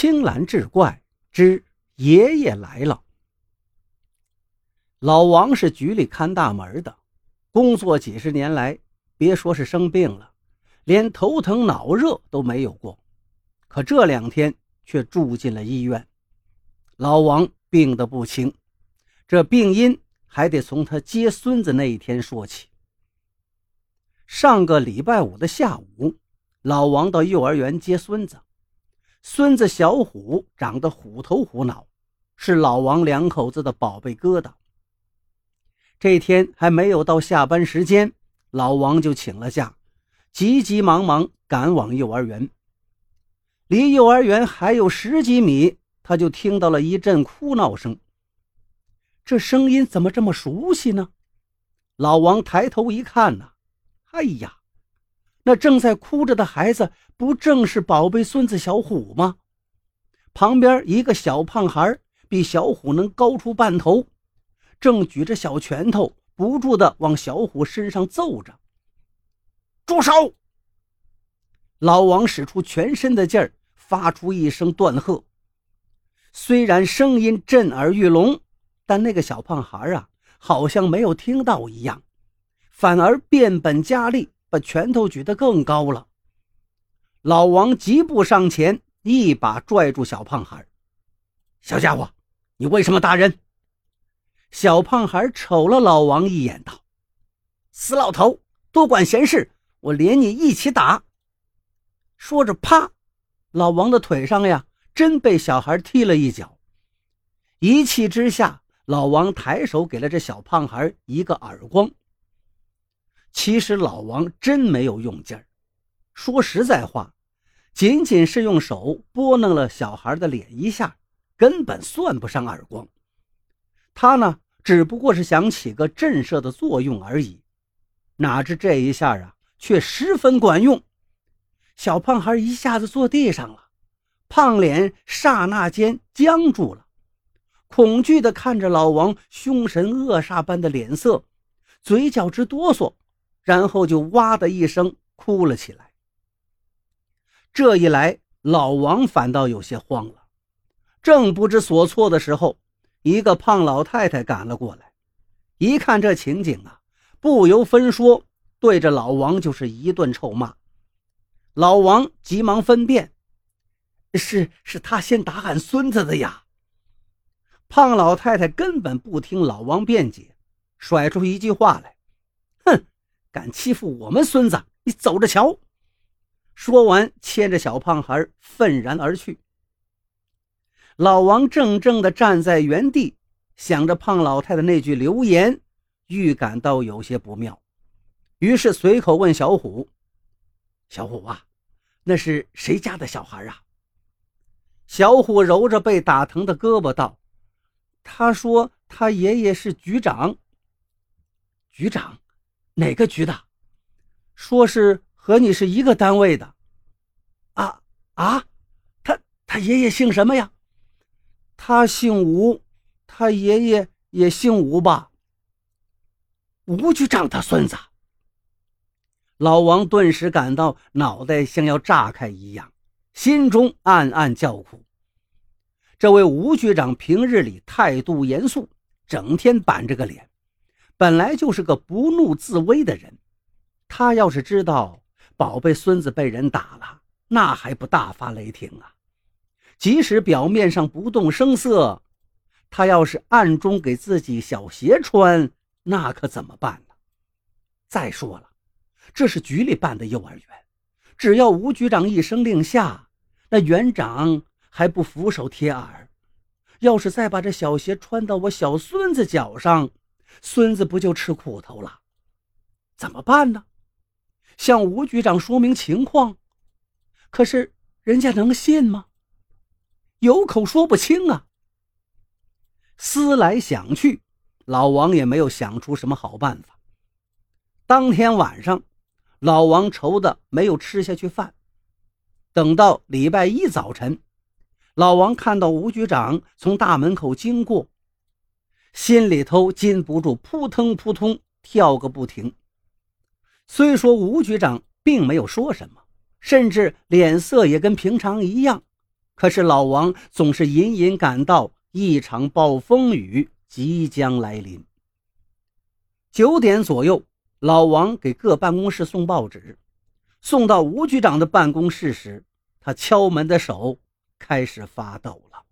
青兰志怪之爷爷来了。老王是局里看大门的，工作几十年来，别说是生病了，连头疼脑热都没有过。可这两天却住进了医院。老王病得不轻，这病因还得从他接孙子那一天说起。上个礼拜五的下午，老王到幼儿园接孙子。孙子小虎长得虎头虎脑，是老王两口子的宝贝疙瘩。这天还没有到下班时间，老王就请了假，急急忙忙赶往幼儿园。离幼儿园还有十几米，他就听到了一阵哭闹声。这声音怎么这么熟悉呢？老王抬头一看呐，哎呀！那正在哭着的孩子，不正是宝贝孙子小虎吗？旁边一个小胖孩比小虎能高出半头，正举着小拳头，不住的往小虎身上揍着。住手！老王使出全身的劲儿，发出一声断喝。虽然声音震耳欲聋，但那个小胖孩啊，好像没有听到一样，反而变本加厉。把拳头举得更高了，老王急步上前，一把拽住小胖孩小家伙，你为什么打人？”小胖孩瞅了老王一眼，道：“死老头，多管闲事，我连你一起打。”说着，啪，老王的腿上呀，真被小孩踢了一脚。一气之下，老王抬手给了这小胖孩一个耳光。其实老王真没有用劲儿，说实在话，仅仅是用手拨弄了小孩的脸一下，根本算不上耳光。他呢，只不过是想起个震慑的作用而已。哪知这一下啊，却十分管用。小胖孩一下子坐地上了，胖脸刹那间僵住了，恐惧地看着老王凶神恶煞般的脸色，嘴角直哆嗦。然后就哇的一声哭了起来。这一来，老王反倒有些慌了。正不知所措的时候，一个胖老太太赶了过来，一看这情景啊，不由分说，对着老王就是一顿臭骂。老王急忙分辨：“是是他先打俺孙子的呀！”胖老太太根本不听老王辩解，甩出一句话来：“！”敢欺负我们孙子，你走着瞧！说完，牵着小胖孩愤然而去。老王怔怔地站在原地，想着胖老太太那句流言，预感到有些不妙，于是随口问小虎：“小虎啊，那是谁家的小孩啊？”小虎揉着被打疼的胳膊道：“他说他爷爷是局长。”局长。哪个局的？说是和你是一个单位的。啊啊，他他爷爷姓什么呀？他姓吴，他爷爷也姓吴吧？吴局长他孙子。老王顿时感到脑袋像要炸开一样，心中暗暗叫苦。这位吴局长平日里态度严肃，整天板着个脸。本来就是个不怒自威的人，他要是知道宝贝孙子被人打了，那还不大发雷霆啊！即使表面上不动声色，他要是暗中给自己小鞋穿，那可怎么办呢？再说了，这是局里办的幼儿园，只要吴局长一声令下，那园长还不俯首帖耳？要是再把这小鞋穿到我小孙子脚上，孙子不就吃苦头了？怎么办呢？向吴局长说明情况，可是人家能信吗？有口说不清啊。思来想去，老王也没有想出什么好办法。当天晚上，老王愁的没有吃下去饭。等到礼拜一早晨，老王看到吴局长从大门口经过。心里头禁不住扑腾扑通跳个不停。虽说吴局长并没有说什么，甚至脸色也跟平常一样，可是老王总是隐隐感到一场暴风雨即将来临。九点左右，老王给各办公室送报纸，送到吴局长的办公室时，他敲门的手开始发抖了。